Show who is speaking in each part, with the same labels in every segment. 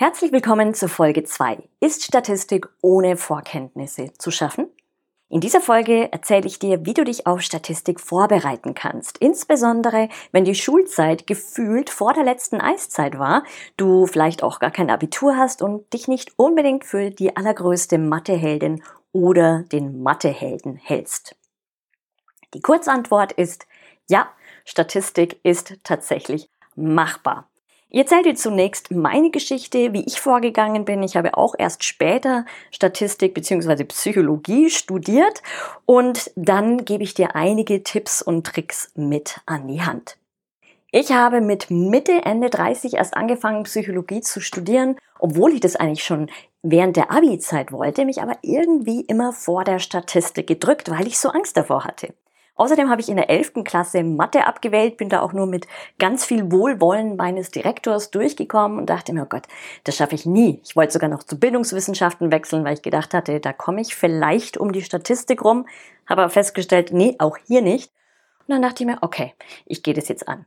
Speaker 1: Herzlich willkommen zur Folge 2. Ist Statistik ohne Vorkenntnisse zu schaffen? In dieser Folge erzähle ich dir, wie du dich auf Statistik vorbereiten kannst. Insbesondere, wenn die Schulzeit gefühlt vor der letzten Eiszeit war, du vielleicht auch gar kein Abitur hast und dich nicht unbedingt für die allergrößte Matheheldin oder den Mathehelden hältst. Die Kurzantwort ist ja, Statistik ist tatsächlich machbar. Ich erzähle dir zunächst meine Geschichte, wie ich vorgegangen bin. Ich habe auch erst später Statistik bzw. Psychologie studiert und dann gebe ich dir einige Tipps und Tricks mit an die Hand. Ich habe mit Mitte, Ende 30 erst angefangen, Psychologie zu studieren, obwohl ich das eigentlich schon während der Abi-Zeit wollte, mich aber irgendwie immer vor der Statistik gedrückt, weil ich so Angst davor hatte. Außerdem habe ich in der 11. Klasse Mathe abgewählt, bin da auch nur mit ganz viel Wohlwollen meines Direktors durchgekommen und dachte mir, oh Gott, das schaffe ich nie. Ich wollte sogar noch zu Bildungswissenschaften wechseln, weil ich gedacht hatte, da komme ich vielleicht um die Statistik rum, habe aber festgestellt, nee, auch hier nicht. Und dann dachte ich mir, okay, ich gehe das jetzt an.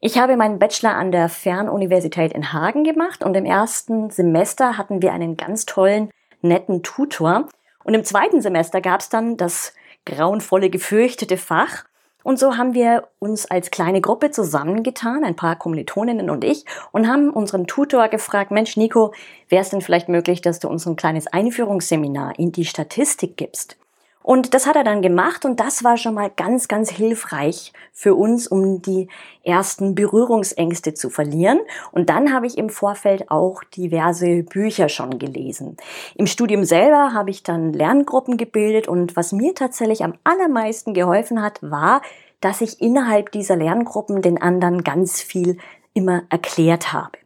Speaker 1: Ich habe meinen Bachelor an der Fernuniversität in Hagen gemacht und im ersten Semester hatten wir einen ganz tollen, netten Tutor. Und im zweiten Semester gab es dann das grauenvolle, gefürchtete Fach. Und so haben wir uns als kleine Gruppe zusammengetan, ein paar Kommilitoninnen und ich, und haben unseren Tutor gefragt, Mensch, Nico, wäre es denn vielleicht möglich, dass du uns ein kleines Einführungsseminar in die Statistik gibst? Und das hat er dann gemacht und das war schon mal ganz, ganz hilfreich für uns, um die ersten Berührungsängste zu verlieren. Und dann habe ich im Vorfeld auch diverse Bücher schon gelesen. Im Studium selber habe ich dann Lerngruppen gebildet und was mir tatsächlich am allermeisten geholfen hat, war, dass ich innerhalb dieser Lerngruppen den anderen ganz viel immer erklärt habe.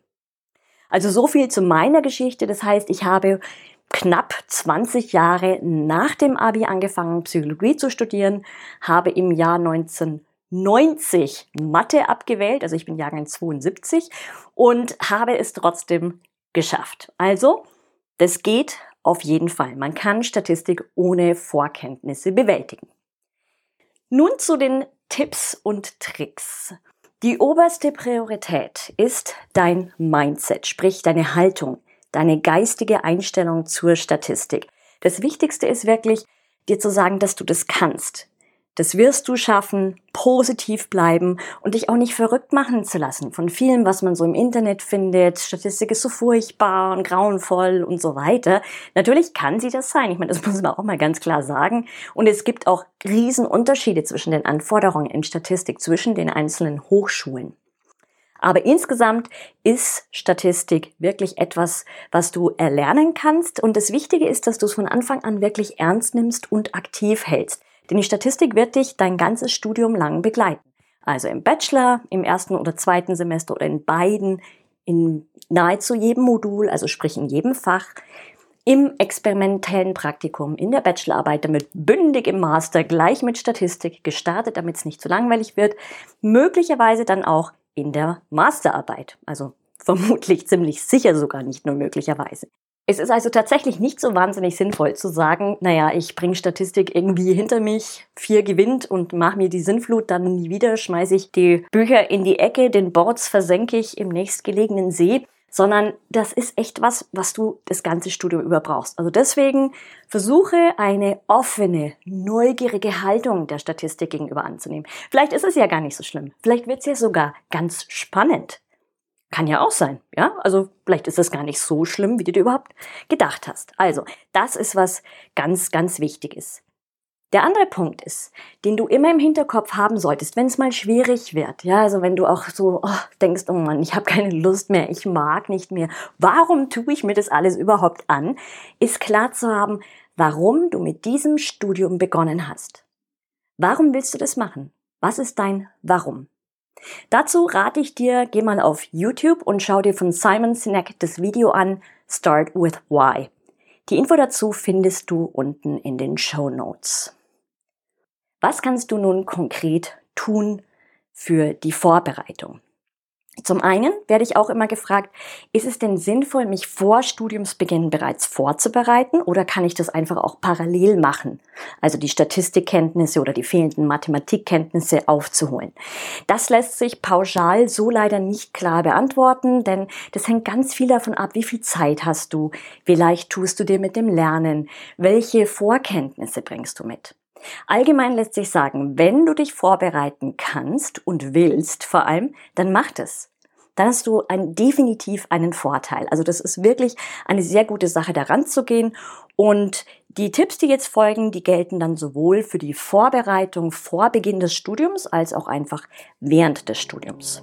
Speaker 1: Also so viel zu meiner Geschichte. Das heißt, ich habe knapp 20 Jahre nach dem Abi angefangen, Psychologie zu studieren, habe im Jahr 1990 Mathe abgewählt, also ich bin Jahrgang 72 und habe es trotzdem geschafft. Also, das geht auf jeden Fall. Man kann Statistik ohne Vorkenntnisse bewältigen. Nun zu den Tipps und Tricks. Die oberste Priorität ist dein Mindset, sprich deine Haltung deine geistige Einstellung zur Statistik. Das Wichtigste ist wirklich, dir zu sagen, dass du das kannst. Das wirst du schaffen, positiv bleiben und dich auch nicht verrückt machen zu lassen von vielem, was man so im Internet findet. Statistik ist so furchtbar und grauenvoll und so weiter. Natürlich kann sie das sein. Ich meine, das muss man auch mal ganz klar sagen. Und es gibt auch Riesenunterschiede zwischen den Anforderungen in Statistik zwischen den einzelnen Hochschulen. Aber insgesamt ist Statistik wirklich etwas, was du erlernen kannst. Und das Wichtige ist, dass du es von Anfang an wirklich ernst nimmst und aktiv hältst. Denn die Statistik wird dich dein ganzes Studium lang begleiten. Also im Bachelor, im ersten oder zweiten Semester oder in beiden, in nahezu jedem Modul, also sprich in jedem Fach, im experimentellen Praktikum, in der Bachelorarbeit, damit bündig im Master, gleich mit Statistik gestartet, damit es nicht zu langweilig wird, möglicherweise dann auch in der Masterarbeit. Also vermutlich ziemlich sicher sogar nicht nur möglicherweise. Es ist also tatsächlich nicht so wahnsinnig sinnvoll zu sagen, naja, ich bringe Statistik irgendwie hinter mich, vier gewinnt und mach mir die Sinnflut dann nie wieder, schmeiße ich die Bücher in die Ecke, den Boards versenke ich im nächstgelegenen See sondern das ist echt was, was du das ganze Studium über brauchst. Also deswegen versuche eine offene, neugierige Haltung der Statistik gegenüber anzunehmen. Vielleicht ist es ja gar nicht so schlimm. Vielleicht wird es ja sogar ganz spannend. Kann ja auch sein, ja? Also vielleicht ist es gar nicht so schlimm, wie du dir überhaupt gedacht hast. Also, das ist was ganz, ganz Wichtiges. Der andere Punkt ist, den du immer im Hinterkopf haben solltest, wenn es mal schwierig wird. Ja, also wenn du auch so oh, denkst, oh Mann, ich habe keine Lust mehr, ich mag nicht mehr. Warum tue ich mir das alles überhaupt an? Ist klar zu haben, warum du mit diesem Studium begonnen hast. Warum willst du das machen? Was ist dein Warum? Dazu rate ich dir, geh mal auf YouTube und schau dir von Simon Sinek das Video an, Start with Why. Die Info dazu findest du unten in den Show Notes. Was kannst du nun konkret tun für die Vorbereitung? Zum einen werde ich auch immer gefragt, ist es denn sinnvoll, mich vor Studiumsbeginn bereits vorzubereiten oder kann ich das einfach auch parallel machen? Also die Statistikkenntnisse oder die fehlenden Mathematikkenntnisse aufzuholen. Das lässt sich pauschal so leider nicht klar beantworten, denn das hängt ganz viel davon ab, wie viel Zeit hast du, wie leicht tust du dir mit dem Lernen, welche Vorkenntnisse bringst du mit. Allgemein lässt sich sagen, wenn du dich vorbereiten kannst und willst vor allem, dann mach das dann hast du ein, definitiv einen Vorteil. Also das ist wirklich eine sehr gute Sache, daran zu gehen. Und die Tipps, die jetzt folgen, die gelten dann sowohl für die Vorbereitung vor Beginn des Studiums als auch einfach während des Studiums.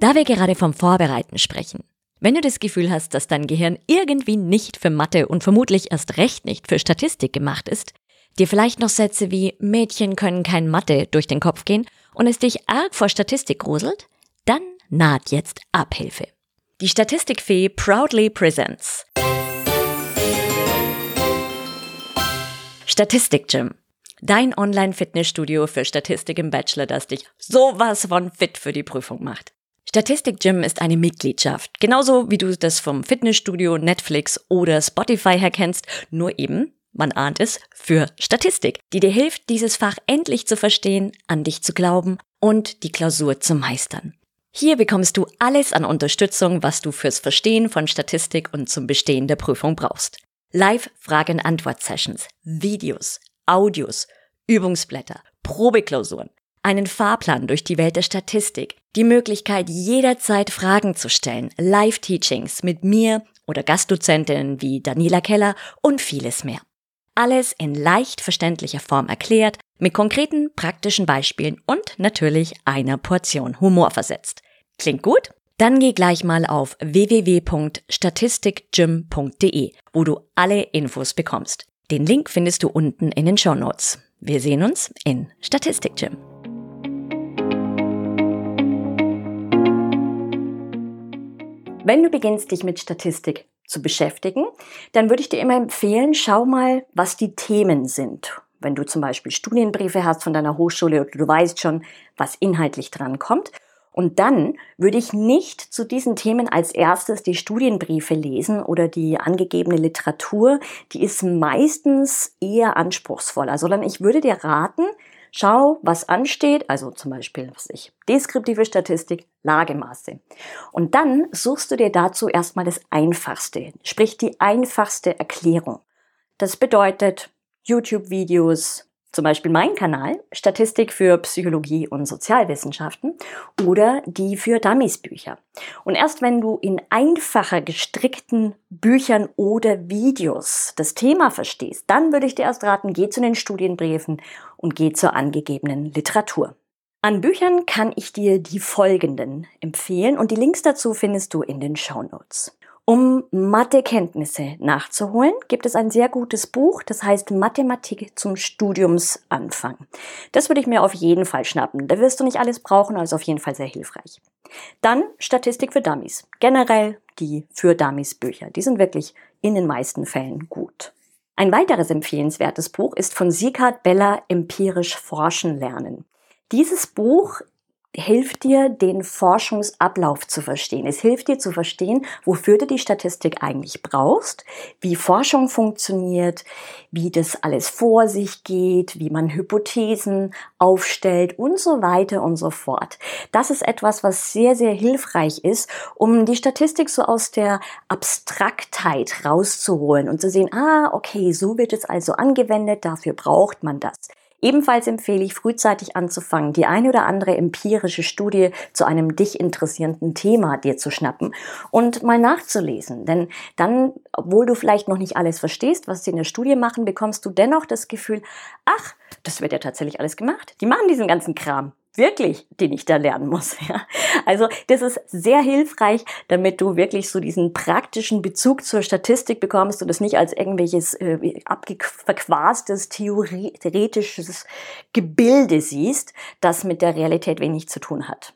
Speaker 2: Da wir gerade vom Vorbereiten sprechen, wenn du das Gefühl hast, dass dein Gehirn irgendwie nicht für Mathe und vermutlich erst recht nicht für Statistik gemacht ist, dir vielleicht noch Sätze wie Mädchen können kein Mathe durch den Kopf gehen und es dich arg vor Statistik gruselt, dann naht jetzt Abhilfe. Die Statistikfee proudly presents Statistik Gym. Dein Online-Fitnessstudio für Statistik im Bachelor, das dich sowas von fit für die Prüfung macht. Statistik Gym ist eine Mitgliedschaft, genauso wie du das vom Fitnessstudio, Netflix oder Spotify her kennst, nur eben man ahnt es, für Statistik, die dir hilft, dieses Fach endlich zu verstehen, an dich zu glauben und die Klausur zu meistern. Hier bekommst du alles an Unterstützung, was du fürs Verstehen von Statistik und zum Bestehen der Prüfung brauchst. Live-Fragen-Antwort-Sessions, Videos, Audios, Übungsblätter, Probeklausuren, einen Fahrplan durch die Welt der Statistik, die Möglichkeit jederzeit Fragen zu stellen, Live-Teachings mit mir oder Gastdozentinnen wie Daniela Keller und vieles mehr. Alles in leicht verständlicher Form erklärt, mit konkreten praktischen Beispielen und natürlich einer Portion Humor versetzt. Klingt gut? Dann geh gleich mal auf www.statistikgym.de, wo du alle Infos bekommst. Den Link findest du unten in den Show Notes. Wir sehen uns in Statistikgym.
Speaker 1: Wenn du beginnst, dich mit Statistik zu beschäftigen, dann würde ich dir immer empfehlen, schau mal, was die Themen sind. Wenn du zum Beispiel Studienbriefe hast von deiner Hochschule oder du weißt schon, was inhaltlich dran kommt. Und dann würde ich nicht zu diesen Themen als erstes die Studienbriefe lesen oder die angegebene Literatur. Die ist meistens eher anspruchsvoller, sondern ich würde dir raten, Schau, was ansteht, also zum Beispiel, was ich, deskriptive Statistik, Lagemaße. Und dann suchst du dir dazu erstmal das Einfachste, sprich die einfachste Erklärung. Das bedeutet YouTube-Videos, zum Beispiel mein Kanal, Statistik für Psychologie und Sozialwissenschaften oder die für Dummies-Bücher. Und erst wenn du in einfacher gestrickten Büchern oder Videos das Thema verstehst, dann würde ich dir erst raten, geh zu den Studienbriefen und geh zur angegebenen Literatur. An Büchern kann ich dir die folgenden empfehlen und die Links dazu findest du in den Show Notes. Um Mathekenntnisse nachzuholen, gibt es ein sehr gutes Buch, das heißt Mathematik zum Studiumsanfang. Das würde ich mir auf jeden Fall schnappen. Da wirst du nicht alles brauchen, also auf jeden Fall sehr hilfreich. Dann Statistik für Dummies. Generell die für Dummies Bücher. Die sind wirklich in den meisten Fällen gut. Ein weiteres empfehlenswertes Buch ist von Sigard Beller Empirisch Forschen lernen. Dieses Buch hilft dir, den Forschungsablauf zu verstehen. Es hilft dir zu verstehen, wofür du die Statistik eigentlich brauchst, wie Forschung funktioniert, wie das alles vor sich geht, wie man Hypothesen aufstellt und so weiter und so fort. Das ist etwas, was sehr, sehr hilfreich ist, um die Statistik so aus der Abstraktheit rauszuholen und zu sehen, ah, okay, so wird es also angewendet, dafür braucht man das. Ebenfalls empfehle ich frühzeitig anzufangen, die eine oder andere empirische Studie zu einem dich interessierenden Thema dir zu schnappen und mal nachzulesen. Denn dann, obwohl du vielleicht noch nicht alles verstehst, was sie in der Studie machen, bekommst du dennoch das Gefühl, ach, das wird ja tatsächlich alles gemacht. Die machen diesen ganzen Kram. Wirklich, den ich da lernen muss. Ja. Also das ist sehr hilfreich, damit du wirklich so diesen praktischen Bezug zur Statistik bekommst und es nicht als irgendwelches äh, abgeverquastes theoretisches Gebilde siehst, das mit der Realität wenig zu tun hat.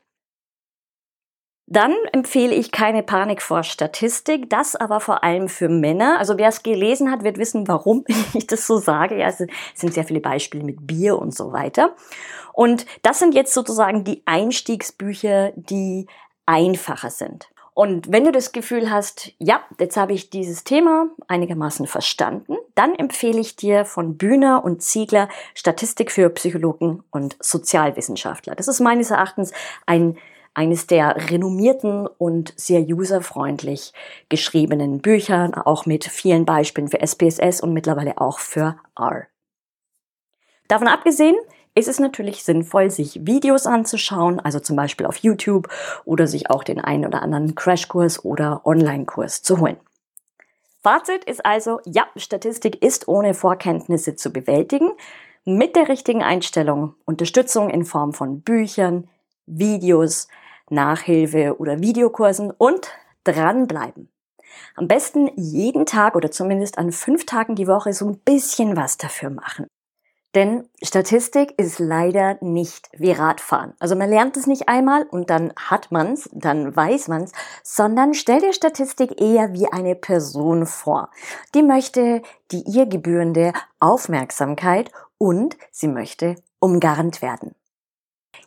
Speaker 1: Dann empfehle ich keine Panik vor Statistik, das aber vor allem für Männer. Also wer es gelesen hat, wird wissen, warum ich das so sage. Ja, es sind sehr viele Beispiele mit Bier und so weiter. Und das sind jetzt sozusagen die Einstiegsbücher, die einfacher sind. Und wenn du das Gefühl hast, ja, jetzt habe ich dieses Thema einigermaßen verstanden, dann empfehle ich dir von Bühner und Ziegler Statistik für Psychologen und Sozialwissenschaftler. Das ist meines Erachtens ein eines der renommierten und sehr userfreundlich geschriebenen Büchern, auch mit vielen Beispielen für SPSS und mittlerweile auch für R. Davon abgesehen ist es natürlich sinnvoll, sich Videos anzuschauen, also zum Beispiel auf YouTube oder sich auch den einen oder anderen Crashkurs oder Online-Kurs zu holen. Fazit ist also, ja, Statistik ist ohne Vorkenntnisse zu bewältigen, mit der richtigen Einstellung, Unterstützung in Form von Büchern, Videos, Nachhilfe oder Videokursen und dranbleiben. Am besten jeden Tag oder zumindest an fünf Tagen die Woche so ein bisschen was dafür machen. Denn Statistik ist leider nicht wie Radfahren. Also man lernt es nicht einmal und dann hat man's, dann weiß man's, sondern stell dir Statistik eher wie eine Person vor. Die möchte die ihr gebührende Aufmerksamkeit und sie möchte umgarnt werden.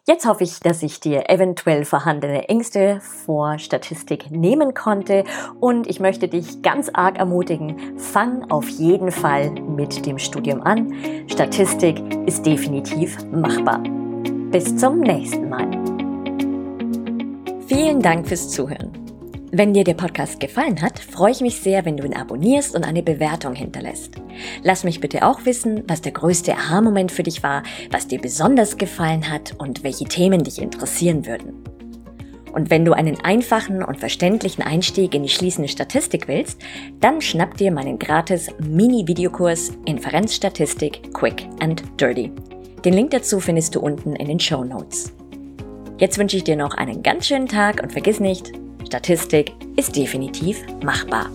Speaker 1: Jetzt hoffe ich, dass ich dir eventuell vorhandene Ängste vor Statistik nehmen konnte und ich möchte dich ganz arg ermutigen, fang auf jeden Fall mit dem Studium an. Statistik ist definitiv machbar. Bis zum nächsten Mal. Vielen Dank fürs Zuhören. Wenn dir der Podcast gefallen hat, freue ich mich sehr, wenn du ihn abonnierst und eine Bewertung hinterlässt. Lass mich bitte auch wissen, was der größte Aha-Moment für dich war, was dir besonders gefallen hat und welche Themen dich interessieren würden. Und wenn du einen einfachen und verständlichen Einstieg in die schließende Statistik willst, dann schnapp dir meinen gratis Mini-Videokurs Inferenzstatistik Quick and Dirty. Den Link dazu findest du unten in den Show Notes. Jetzt wünsche ich dir noch einen ganz schönen Tag und vergiss nicht, Statistik ist definitiv machbar.